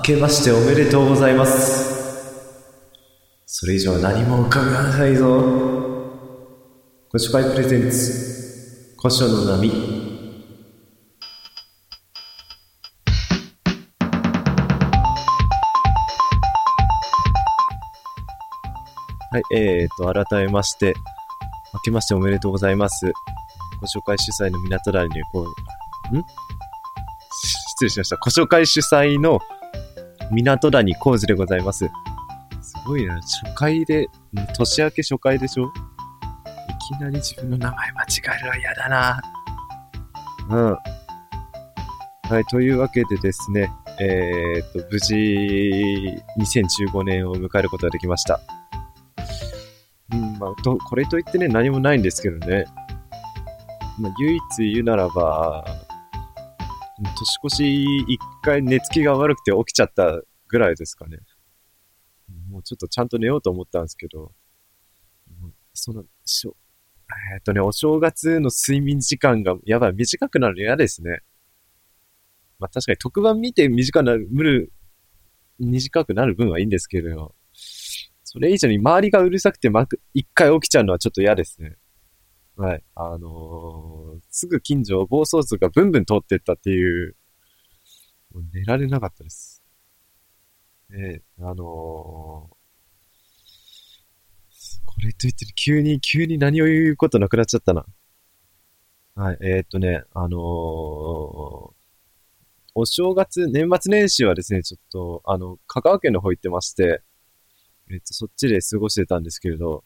明けましておめでとうございます。それ以上何も伺わないぞ。ご紹介プレゼンツ、古書の波。はい、えーと、改めまして、明けましておめでとうございます。ご紹介主催の港谷にこう、ん？失礼しました。ご紹介主催の港谷浩二でございます。すごいな。初回で、年明け初回でしょ？いきなり自分の名前間違えるのは嫌だな。うん。はい、というわけでですね、えー、っと、無事、2015年を迎えることができました。うん、まあ、と、これといってね、何もないんですけどね。まあ、唯一言うならば、年越し一回寝つきが悪くて起きちゃったぐらいですかね。もうちょっとちゃんと寝ようと思ったんですけど、その、しょ、えーっとね、お正月の睡眠時間がやばい、短くなるの嫌ですね。まあ確かに特番見て短くなる、無る、短くなる分はいいんですけれど、それ以上に周りがうるさくてまく、一回起きちゃうのはちょっと嫌ですね。はい。あのーすぐ近所を暴走族がブンブン通ってったっていう、もう寝られなかったです。ねえ、あのーこれといってる急に、急に何を言うことなくなっちゃったな。はい、えーっとね、あのーお正月、年末年始はですね、ちょっと、あの、香川県の方行ってまして、えっと、そっちで過ごしてたんですけれど、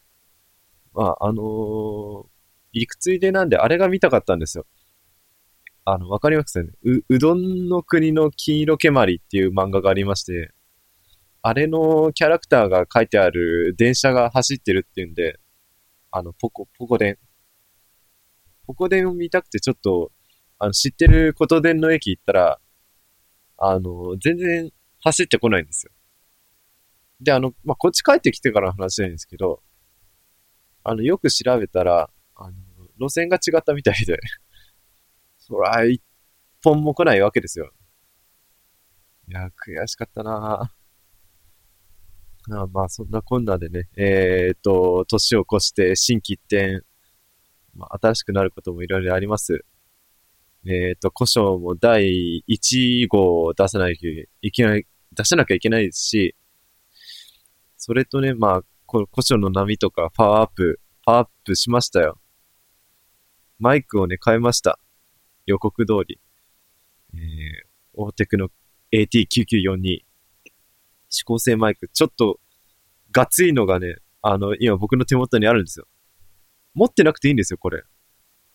まあ、あのー行くついでなんで、あれが見たかったんですよ。あの、わかりますかね？う、うどんの国の金色けまりっていう漫画がありまして、あれのキャラクターが書いてある電車が走ってるっていうんで、あの、ポコ、ポコ電。ポコ電を見たくてちょっと、あの、知ってること電の駅行ったら、あの、全然走ってこないんですよ。で、あの、まあ、こっち帰ってきてからの話なんですけど、あの、よく調べたら、路線が違ったみたいで、そら、一本も来ないわけですよ。いや、悔しかったなぁあまあ、そんなこんなでね、えーっと、年を越して新規一転、まあ、新しくなることもいろいろあります。えーっと、小書も第1号を出さないといけない、出さなきゃいけないですし、それとね、まあ、この小書の波とかパワーアップ、パワーアップしましたよ。マイクをね、変えました。予告通り。えー、オーテクの AT9942。指向性マイク。ちょっと、ゴツいのがね、あの、今僕の手元にあるんですよ。持ってなくていいんですよ、これ。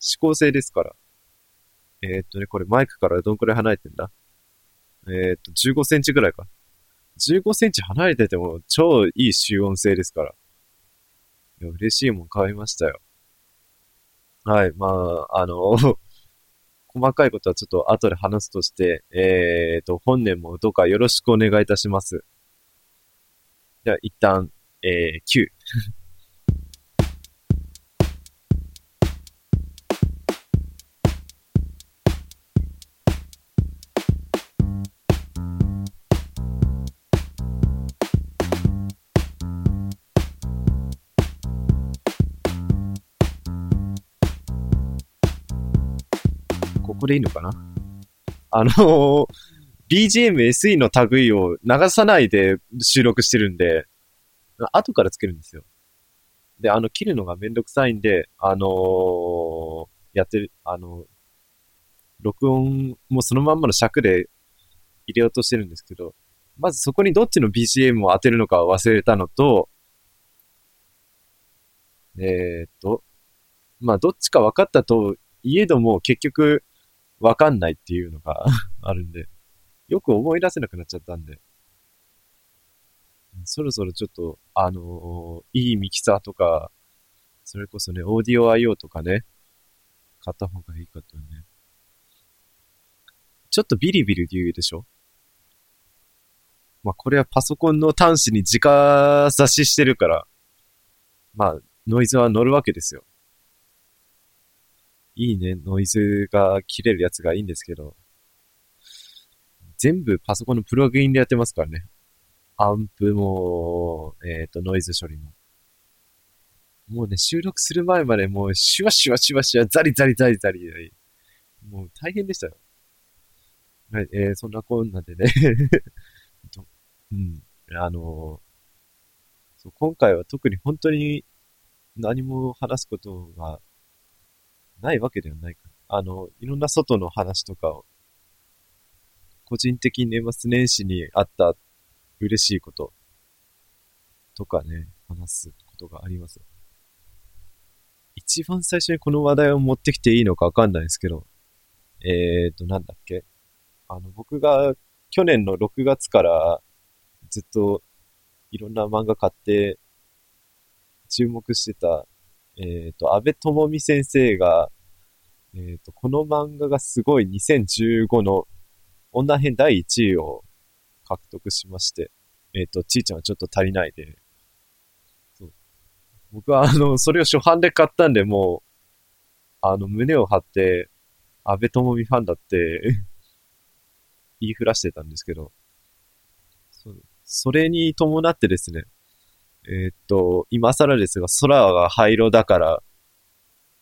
指向性ですから。えーっとね、これマイクからどんくらい離れてんだ？えーっと、15センチぐらいか。15センチ離れてても超いい集音性ですから。いや、嬉しいもん買いましたよ。はい、まあ、あの、細かいことはちょっと後で話すとして、えーと、本年もどうかよろしくお願いいたします。では、一旦、えー、9。ここでいいのかな？あのー BGM、SE の類を流さないで収録してるんで、後からつけるんですよ。で、あの、切るのがめんどくさいんで、あのーやってる、あの録音もそのまんまの尺で入れようとしてるんですけど、まずそこにどっちの BGM を当てるのかを忘れたのと、えーっと、まあ、どっちか分かったといえども、結局、分かんないっていうのが あるんで、よく思い出せなくなっちゃったんで、そろそろちょっと、あのーいいミキサーとか、それこそね、オーディオ IO とかね、買った方がいいかとね。ちょっとビリビリ言うでしょ？まあ、これはパソコンの端子に直差ししてるから、まあ、ノイズは乗るわけですよ。いいね、ノイズが切れるやつがいいんですけど、全部パソコンのプログインでやってますからね。アンプも、えっ、と、ノイズ処理も。もうね、収録する前までもう、シュワシュワシュワシュワ、ザリザリザリザリ。もう大変でしたよ。はい、えー、そんなこんなでね うん。あのー、そう、今回は特に本当に何も話すことがないわけではないか。あの、いろんな外の話とかを、個人的に年末年始にあった嬉しいこととかね、話すことがあります。一番最初にこの話題を持ってきていいのかわかんないですけど、えーと、なんだっけ？あの、僕が去年の6月からずっといろんな漫画買って注目してた、えっ、ー、と、安倍智美先生が、えっ、ー、と、この漫画がすごい2015の女編第1位を獲得しまして、えっ、と、ちーちゃんはちょっと足りないで、僕はあの、それを初版で買ったんで、もう、あの、胸を張って、安倍智美ファンだって言いふらしてたんですけど、そそれに伴ってですね、えー、っと、今更ですが、空が灰色だから、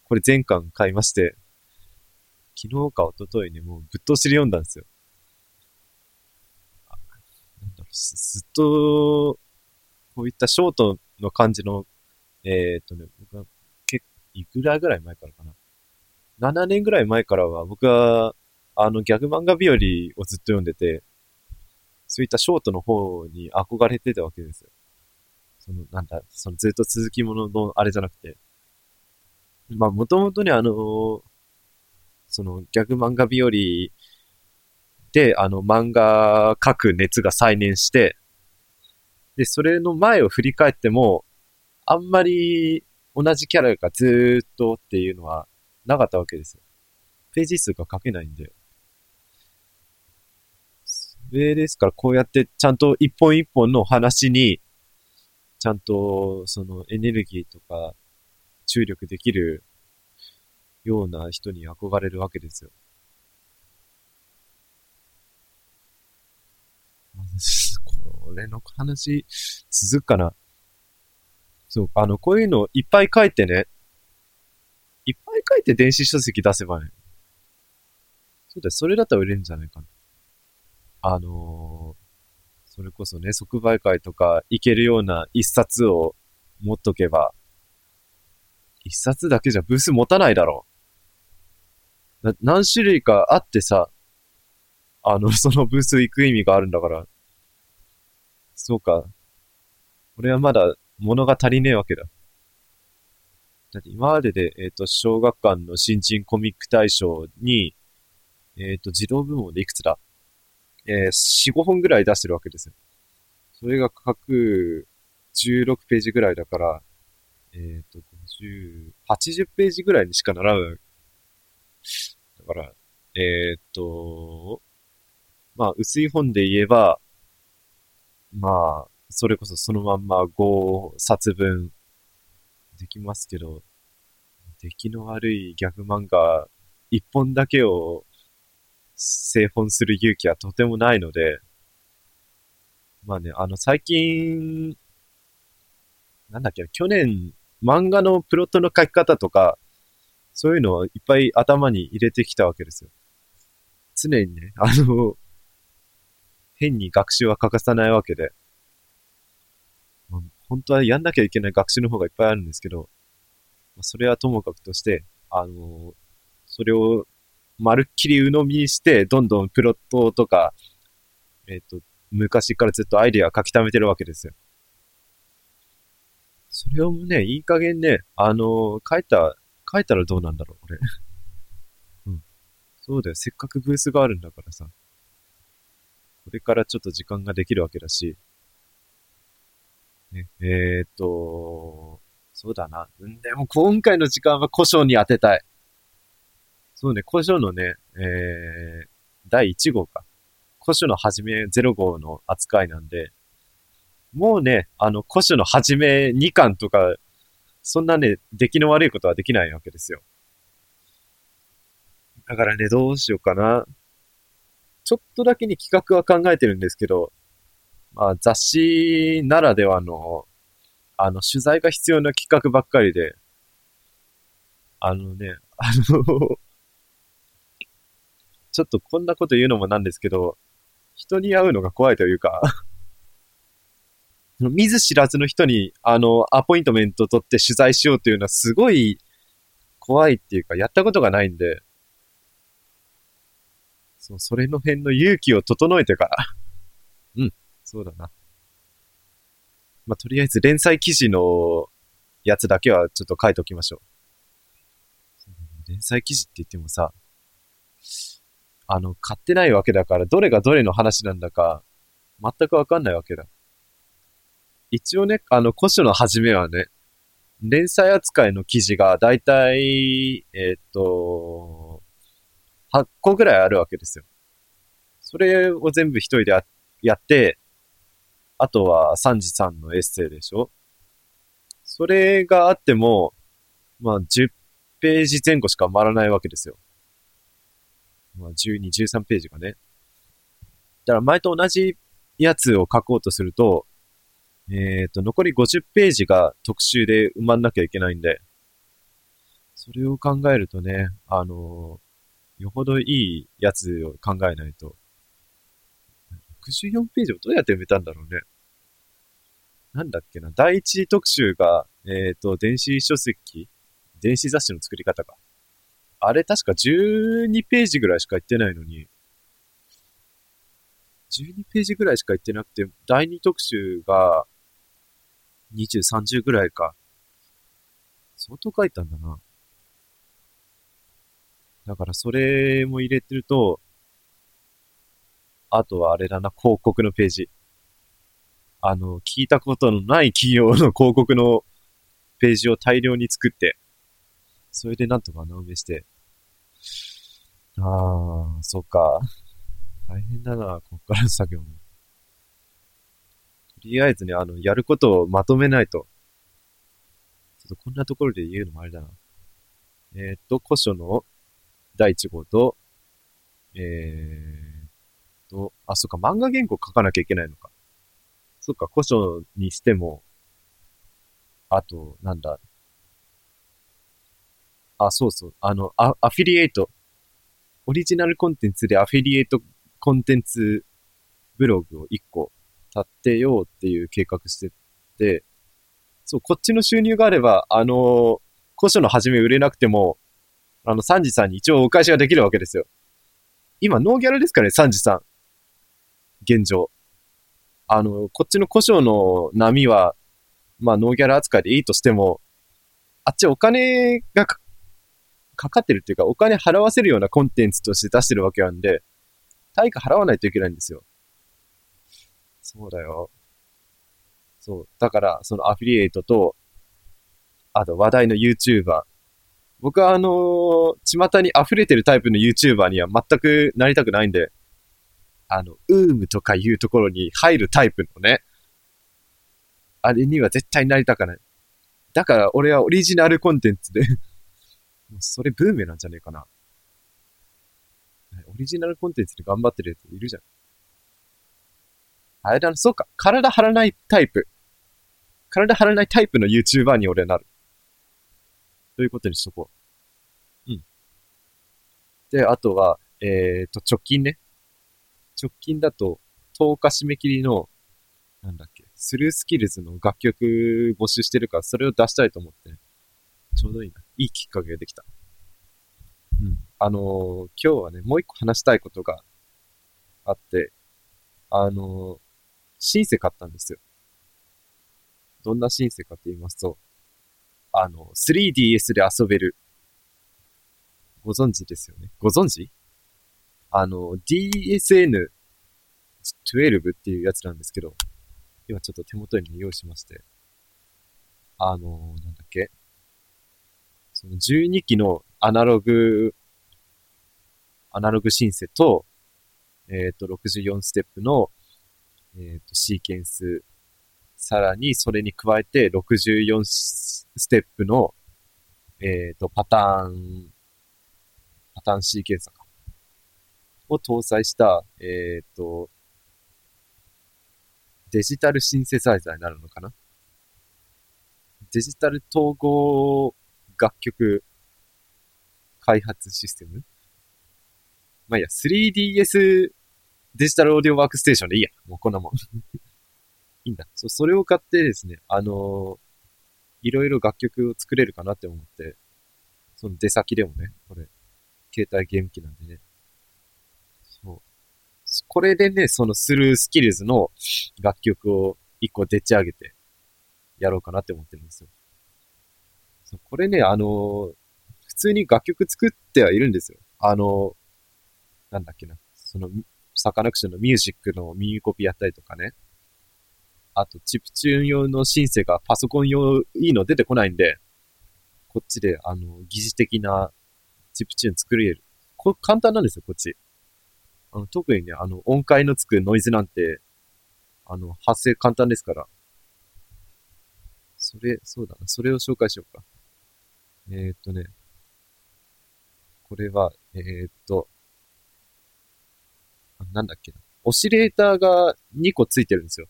これ全巻買いまして、昨日か一昨日にもうぶっ通しで読んだんですよ。なんだろう、ずっと、こういったショートの感じの、えー、っとね、僕は、け、いくらぐらい前からかな？7年ぐらい前からは僕は、あの、ギャグ漫画日和をずっと読んでて、そういったショートの方に憧れてたわけですよ。その、なんだ、そのずっと続きもののあれじゃなくて。まあ、もともとね、あの、その、ギャグ漫画日和で、あの、漫画描く熱が再燃して、で、それの前を振り返っても、あんまり同じキャラがずっとっていうのはなかったわけですよ。ページ数が書けないんで。それですから、こうやってちゃんと一本一本の話にちゃんと、そのエネルギーとか注力できるような人に憧れるわけですよ。これの話、続くかなそう、あの、こういうのいっぱい書いてね、いっぱい書いて電子書籍出せばね、そうだ、それだったら売れるんじゃないかな。あのーそれこそね、即売会とか行けるような一冊を持っとけば、一冊だけじゃブース持たないだろう。何種類かあってさ、あの、そのブース行く意味があるんだから。そうか。俺はまだ物が足りねえわけだ。だって今までで、えっ、ー、と、小学館の新人コミック大賞に、えっ、ー、と、児童部門でいくつだえー、4、5本ぐらい出してるわけですよ。それが各16ページぐらいだから、えっ、ー、と、50、80ページぐらいにしかならない。だから、えっ、ー、と、まあ、薄い本で言えば、まあ、それこそそのまんま5冊分できますけど、出来の悪いギャグ漫画1本だけを製本する勇気はとてもないので、まあね、あの、最近、なんだっけ、去年、漫画のプロットの書き方とか、そういうのをいっぱい頭に入れてきたわけですよ。常にね、あの、変に学習は欠かさないわけで、本当はやんなきゃいけない学習の方がいっぱいあるんですけど、それはともかくとして、あの、それをまるっきり鵜呑みにして、どんどんプロットとか、えっ、ー、と、昔からずっとアイディア書き溜めてるわけですよ。それをね、いい加減ね、あのー、書いた、書いたらどうなんだろう、俺。うん。そうだよ、せっかくブースがあるんだからさ。これからちょっと時間ができるわけだし。ね、えー、っと、そうだな。うんでも今回の時間は古書に当てたい。そうね、古書のね、えー、第1号か。古書の始め0号の扱いなんで、もうね、あの、古書の始め2巻とか、そんなね、出来の悪いことはできないわけですよ。だからね、どうしようかな。ちょっとだけに企画は考えてるんですけど、まあ雑誌ならではの、あの、取材が必要な企画ばっかりで、あのね、あのちょっとこんなこと言うのもなんですけど、人に会うのが怖いというか 見ず知らずの人に、あの、アポイントメント取って取材しようというのはすごい怖いっていうか、やったことがないんで、そう、それの辺の勇気を整えてから うん、そうだな。まあ、とりあえず連載記事のやつだけはちょっと書いておきましょう。連載記事って言ってもさ、あの、買ってないわけだから、どれがどれの話なんだか、全くわかんないわけだ。一応ね、あの、古書の始めはね、連載扱いの記事がだいたい、えー、っと、8個ぐらいあるわけですよ。それを全部一人でやって、あとは三次さんのエッセイでしょそれがあっても、まあ10ページ前後しか回らないわけですよ。まあ、12、13ページがね。だから前と同じやつを書こうとすると、えっ、ー、と、残り50ページが特集で埋まんなきゃいけないんで、それを考えるとね、あのー、よほどいいやつを考えないと、64ページをどうやって埋めたんだろうね。なんだっけな、第一特集が、えっ、ー、と、電子書籍電子雑誌の作り方か。あれ確か12ページぐらいしか言ってないのに、12ページぐらいしか言ってなくて、第2特集が20、30ぐらいか。相当書いたんだな。だからそれも入れてると、あとはあれだな、広告のページ。あの、聞いたことのない企業の広告のページを大量に作って、それでなんとか穴埋めして。ああ、そっか。大変だな、こっからの作業も。とりあえずね、あの、やることをまとめないと。ちょっとこんなところで言うのもあれだな。えっ、と、古書の第1号と、えーと、あ、そっか、漫画原稿書かなきゃいけないのか。そっか、古書にしても、あと、なんだ、あ、そうそう。あの、アアフィリエイト。オリジナルコンテンツでアフィリエイトコンテンツブログを1個立てようっていう計画してて、そう、こっちの収入があれば、あの古書の始め売れなくても、あの、サンジさんに一応お返しができるわけですよ。今、ノーギャラですかね、サンジさん。現状。あの、こっちの古書の波は、まあ、ノーギャラ扱いでいいとしても、あっちお金がかかってるっていうか、お金払わせるようなコンテンツとして出してるわけなんで、対価払わないといけないんですよ。そうだよ。そう。だから、そのアフィリエイトと、あと話題の YouTuber。僕はあのー、巷に溢れてるタイプの YouTuber には全くなりたくないんで、あの、ウームとかいうところに入るタイプのね、あれには絶対なりたくない。だから俺はオリジナルコンテンツでそれブーメなんじゃねえかな。オリジナルコンテンツで頑張ってるやついるじゃん。あれだな、そうか。体張らないタイプ。体張らないタイプの YouTuber に俺なる。ということにしとこう。うん。で、あとは、えっ、ー、と、直近ね。直近だと、10日締め切りの、なんだっけ、スルースキルズの楽曲募集してるから、それを出したいと思って、ちょうどいいな。いいきっかけができた。うん。あのー、今日はね、もう一個話したいことがあって、あのー、シンセ買ったんですよ。どんなシンセかって言いますと、あの、3DS で遊べる。ご存知ですよね？ご存知？あの、DSN12 っていうやつなんですけど、今ちょっと手元に用意しまして、あの、なんだっけ？その12機のアナログ、アナログシンセと、えっ、ー、と、64ステップの、えっ、ー、と、シーケンス、さらにそれに加えて64ステップの、えっ、ー、と、パターン、パターンシーケンサーか。を搭載した、えっ、と、デジタルシンセサイザーになるのかな？デジタル統合楽曲開発システム？まあいいや、3DS デジタルオーディオワークステーションでいいや。もうこんなもん。いいんだ。そう、それを買ってですね、あのいろいろ楽曲を作れるかなって思って、その出先でもね、これ、携帯ゲーム機なんでね。そう。これでね、そのスルースキルズの楽曲を一個でっち上げて、やろうかなって思ってるんですよ。これね、あの普通に楽曲作ってはいるんですよ。あのなんだっけな。その、サカナクションのミュージックの耳コピーやったりとかね。あと、チップチューン用のシンセがパソコン用いいの出てこないんで、こっちで、あの、疑似的なチップチューン作れる。これ簡単なんですよ、こっち。あの、特にね、あの、音階のつくノイズなんて、あの、発生簡単ですから。それ、そうだな。それを紹介しようか。えー、っとね。これは、えー、っと、なんだっけな。オシレーターが2個ついてるんですよ。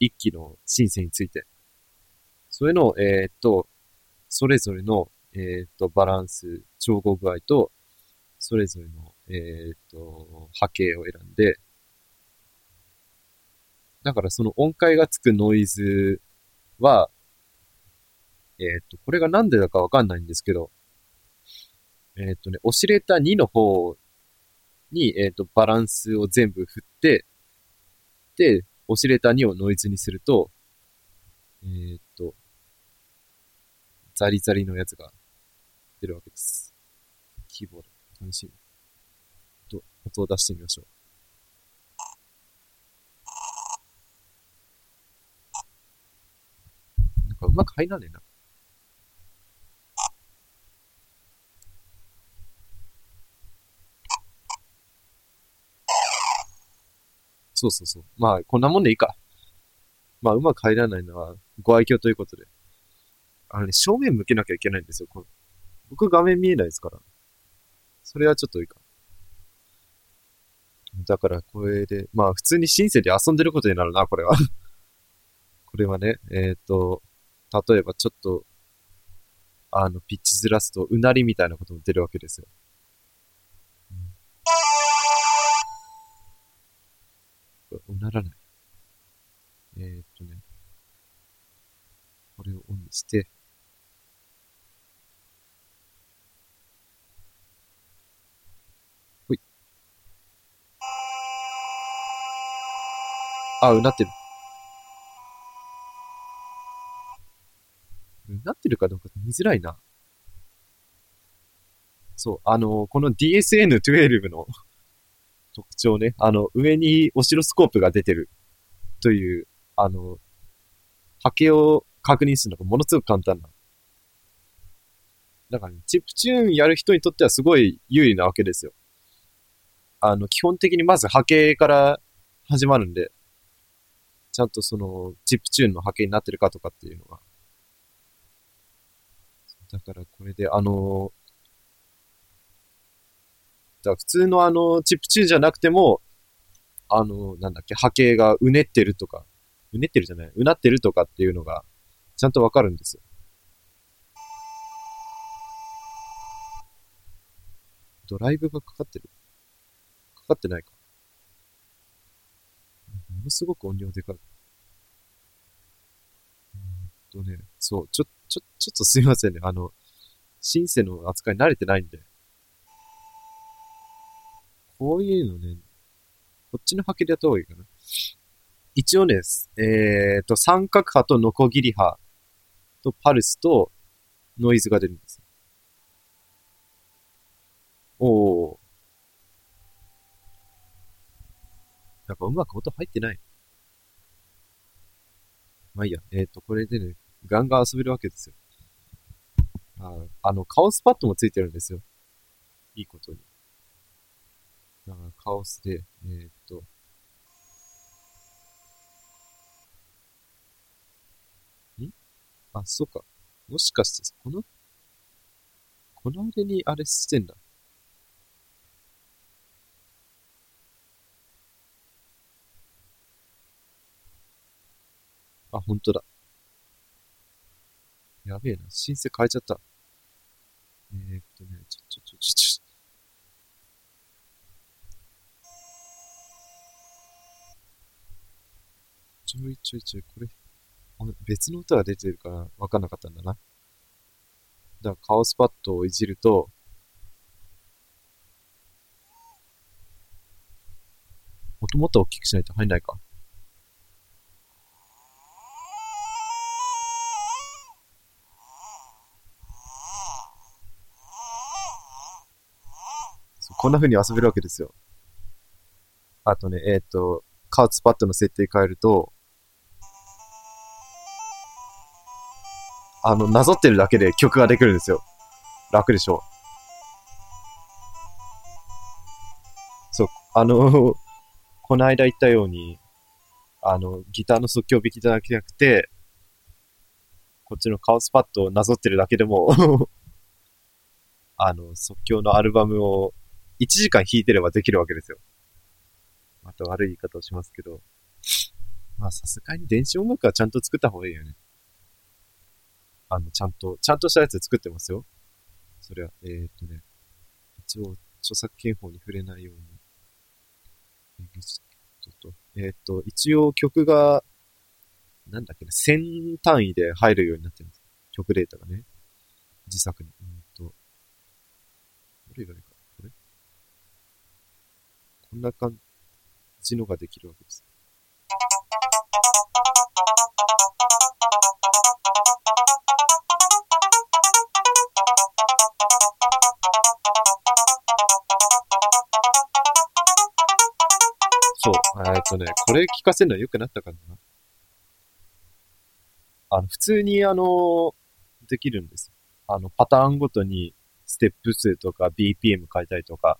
1機のシンセについて。それの、えーっと、それぞれの、えーっと、バランス、調合具合と、それぞれの、えーっと、波形を選んで、だからその音階がつくノイズは、えっと、これがなんでだかわかんないんですけど、えっとね、オシレーター2の方に、えっと、バランスを全部振って、で、オシレーター2をノイズにすると、えっと、ザリザリのやつが出るわけです。キーボード、試しに。と、音を出してみましょう。なんかうまく入らねえな。そうそうそう。まあ、こんなもんでいいか。まあ、うまく入らないのはご愛嬌ということで。あのね、正面向けなきゃいけないんですよ。この僕画面見えないですから。それはちょっといいか。だから、これで、まあ、普通にシンセで遊んでることになるな、これは。これはね、えっ、と、例えばちょっと、あの、ピッチずらすと、うなりみたいなことも出るわけですよ。うならない。えー、っとね。これをオンにして、ほい。あ、うなってる。うなってるかどうか見づらいな。そう、あのこの DSN12 の特徴ね、あの、上にオシロスコープが出てるという、あの、波形を確認するのがものすごく簡単な。だからね、チップチューンやる人にとってはすごい有利なわけですよ。あの、基本的にまず波形から始まるんで、ちゃんとその、チップチューンの波形になってるかとかっていうのが。だからこれで、あのだから普通のあの、チップチューンじゃなくても、あの、なんだっけ、波形がうねってるとか、うねってるじゃない、うなってるとかっていうのが、ちゃんとわかるんですよ。ドライブがかかってる？かかってないか。ものすごく音量でかい。うーんとね、そう、ちょ、ちょ、ちょっとすいませんね。あの、シンセの扱い慣れてないんで。こういうのね、こっちの波形でやった方がいいかな。一応ね、えっ、と、三角波とノコギリ波とパルスとノイズが出るんです。おー。やっぱうまく音入ってない。まあいいや。えっ、と、これでね、ガンガン遊べるわけですよ。ああの、カオスパッドもついてるんですよ。いいことに。だからカオスで、えー、っと、んあ、そうか。もしかして、この、この間にあれしてんだ。あ、ほんとだ。やべえな。申請変えちゃった。えー、っとね、ちょ、ちょ、ちょ、ちょ、ちょ、ちょいちょいちょい、これ、あ別の歌が出てるから分かんなかったんだな。だからカオスパッドをいじると、音もっと大きくしないと入んないか。こんな風に遊べるわけですよ。あとね、えっ、と、カウツパッドの設定変えると、あの、なぞってるだけで曲ができるんですよ。楽でしょそう、あの、この間言ったように、あの、ギターの即興弾きだけじゃなくて、こっちのカオスパッドをなぞってるだけでも あの、即興のアルバムを1時間弾いてればできるわけですよ。また悪い言い方をしますけど。まあさすがに電子音楽はちゃんと作った方がいいよね。あの、ちゃんと、ちゃんとしたやつ作ってますよ。それは、えー、っとね、一応、著作権法に触れないように。エグジットと、えー、っと、一応曲が、なんだっけな、1000単位で入るようになってるんです。曲データがね。自作に。うんと、どれがいいかこれこんな感じのができるわけです。そう。えっとね、これ聞かせるのは良くなったかな。あの、普通にあの、できるんです。あの、パターンごとにステップ数とか BPM 変えたりとか。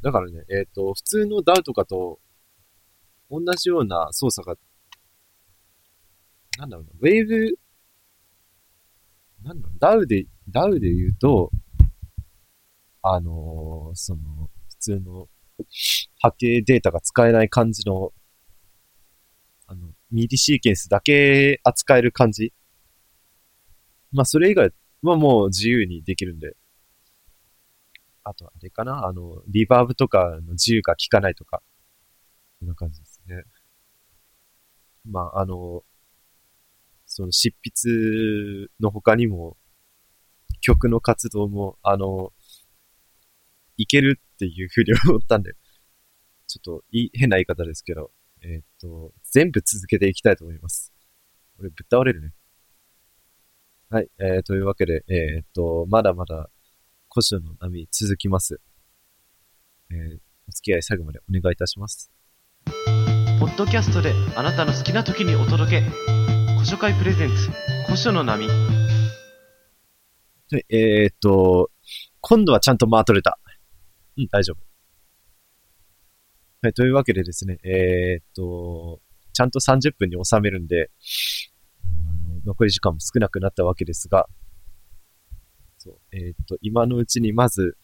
だからね、えっ、と、普通の DAW とかと同じような操作が、なんだろうな、ウェーブ、なんだろう、DAW で、DAW で言うと、あのーその、普通の波形データが使えない感じの、あの、ミディシーケンスだけ扱える感じ。まあ、それ以外はもう自由にできるんで。あと、あれかな？あの、リバーブとかの自由が効かないとか。こんな感じですね。まあ、あの、その執筆の他にも、曲の活動も、あの、いけるっていうふうに思ったんで、ちょっとい変な言い方ですけど、えーっと、全部続けていきたいと思います。これぶっ倒れるね。はい、えー、というわけで、えーっと、まだまだ、古書の波続きます。えー、お付き合い最後までお願いいたします。ポッドキャストであなたの好きな時にお届け古書会プレゼンツ古書の波はい、えーっと、今度はちゃんと間取れた。うん、大丈夫。はい、というわけでですね、えーっと、ちゃんと30分に収めるんで、あの残り時間も少なくなったわけですが、そう、えーっと、今のうちにまず、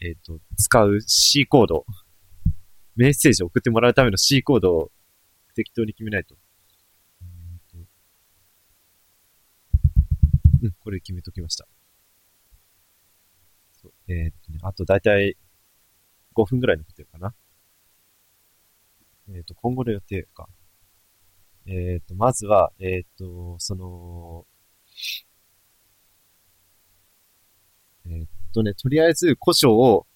えーっと、使う C コード、メッセージを送ってもらうための C コードを適当に決めないと。えーっとうん、これ決めときました。えーっとね、あとだいたい5分ぐらい残ってるかな。えーっと、今後の予定か。えーっと、まずは、えっと、その、えっとね、とりあえず古書を、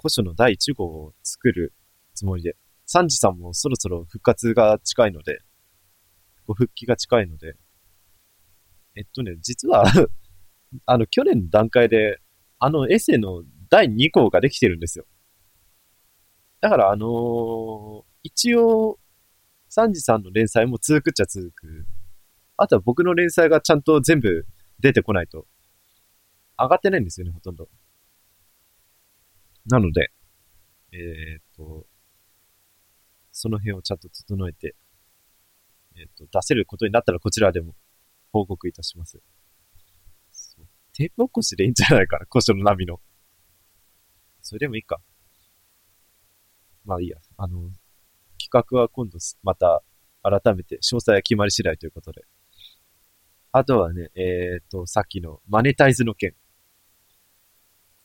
古書の第1号を作るつもりで、サンジさんもそろそろ復活が近いので、ご復帰が近いので、えっとね、実は あの、去年の段階で、あのエッセイの第2項ができてるんですよ。だから、あのー一応、サンジさんの連載も続くっちゃ続く。あとは僕の連載がちゃんと全部出てこないと、上がってないんですよね、ほとんど。なので、えーっと、その辺をちゃんと整えて、えーっと、出せることになったらこちらでも報告いたします。テープ起こしでいいんじゃないかな、古書の波の。それでもいいか。まあいいや。あの、企画は今度また改めて詳細は決まり次第ということで。あとはね、えっ、と、さっきのマネタイズの件。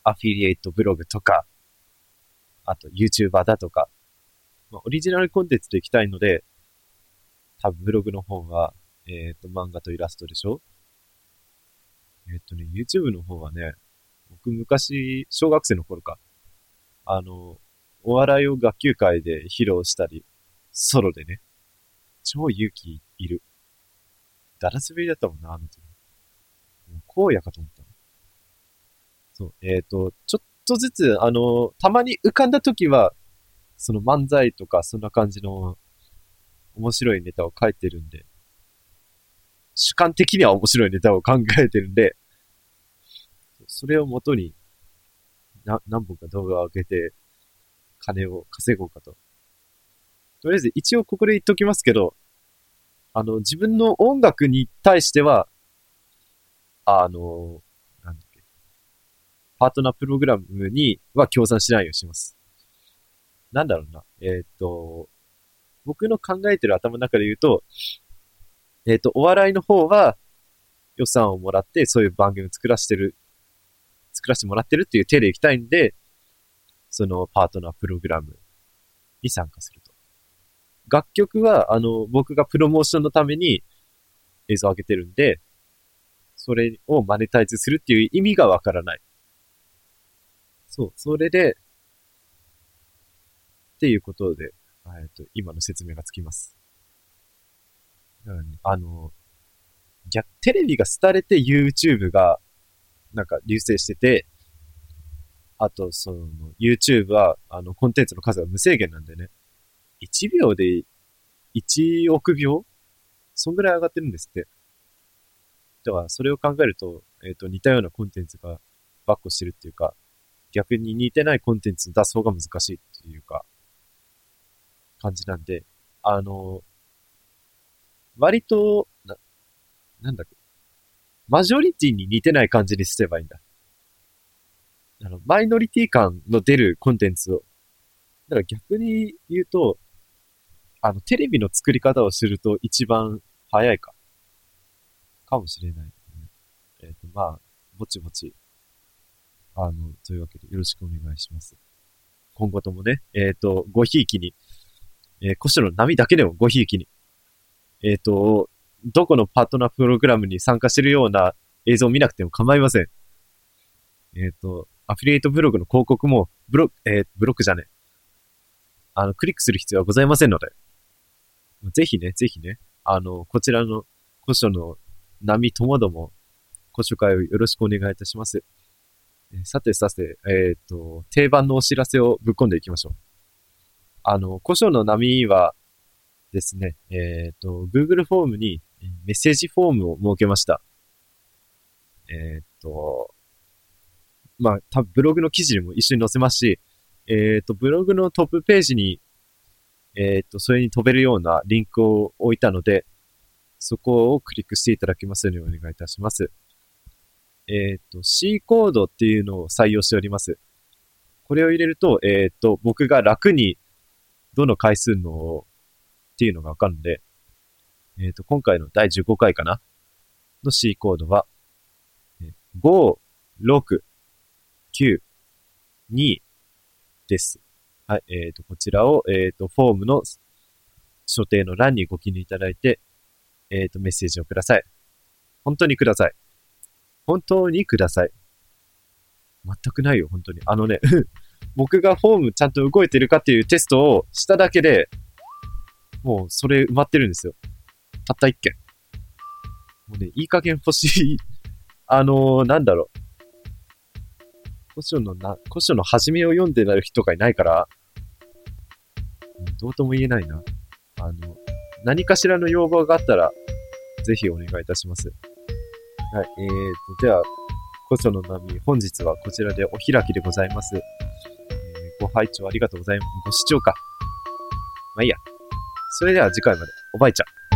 アフィリエイトブログとか、あと YouTuber だとか、まあ、オリジナルコンテンツでいきたいので、多分ブログの方は、えっ、と、漫画とイラストでしょえっ、とね、YouTube の方はね、僕昔、小学生の頃か、あの、お笑いを学級会で披露したり、ソロでね、超勇気いる。ダラスベリだったもんな、あの時。もう荒野かと思ったそう、えっ、ー、と、ちょっとずつ、あの、たまに浮かんだ時は、その漫才とか、そんな感じの、面白いネタを書いてるんで、主観的には面白いネタを考えてるんで、それをもとに、な、何本か動画を上げて、金を稼ごうかと。とりあえず、一応ここで言っときますけど、あの、自分の音楽に対しては、あの、なんだっけ、パートナープログラムには協賛しないようにします。なんだろうな。えっ、と、僕の考えてる頭の中で言うと、えっ、と、お笑いの方は予算をもらってそういう番組を作らせてる、作らせてもらってるっていう手で行きたいんで、そのパートナープログラムに参加すると。楽曲は、あの、僕がプロモーションのために映像を上げてるんで、それをマネタイズするっていう意味がわからない。そう、それで、っていうことで、えっと、今の説明がつきます。だからね、あの、逆、テレビが廃れて YouTube が、なんか流星してて、あと、その、YouTube は、あの、コンテンツの数が無制限なんでね。1秒で1億秒そんぐらい上がってるんですって。だから、それを考えると、えっ、ー、と、似たようなコンテンツがバッコしてるっていうか、逆に似てないコンテンツ出す方が難しいっていうか、感じなんで、あの、割と、な、なんだっけ、マジョリティに似てない感じにすればいいんだ。あの、マイノリティ感の出るコンテンツを。だから逆に言うと、あの、テレビの作り方をすると一番早いか。かもしれない、えっ、ー、と、まあ、ぼちぼち、あの、というわけでよろしくお願いします。今後ともね、えっ、ー、と、ごひいきに、えー、コシの波だけでもごひいきに、えっ、ー、と、どこのパートナープログラムに参加してるような映像を見なくても構いません。えっ、と、アフィリエイトブログの広告も、ブロック、えー、ブロックじゃねあの、クリックする必要はございませんので、ぜひね、ぜひね、あの、こちらの古書の波ともども、ご紹介をよろしくお願いいたします。えさてさて、えっ、ー、と、定番のお知らせをぶっ込んでいきましょう。あの、古書の波はですね、えっ、ー、と、Google フォームにメッセージフォームを設けました。えっ、ー、と、まあ、多分ブログの記事にも一緒に載せますし、えっ、と、ブログのトップページにえっ、と、それに飛べるようなリンクを置いたので、そこをクリックしていただきますようにお願いいたします。えっ、ー、と、C コードっていうのを採用しております。これを入れると、えっ、と、僕が楽にどの回数のっていうのがわかるんで、えっ、と、今回の第15回かな？の C コードは、5、6、9、2です。はい、えっ、ー、と、こちらを、えっ、ー、と、フォームの所定の欄にご記入いただいて、えっ、と、メッセージをください。本当にください。本当にください。全くないよ、本当に。あのね 僕がフォームちゃんと動いてるかっていうテストをしただけで、もうそれ埋まってるんですよ。たった一件。もうね、いい加減欲しい あのー、なんだろう。古書のな、古書の始めを読んでなる人がいないから、どうとも言えないな。あの、何かしらの要望があったら、ぜひお願いいたします。はい、えーと、では、古書の波、本日はこちらでお開きでございます。えー、ご拝聴ありがとうございます。ご視聴か。まあいいや。それでは次回まで。おばいちゃん。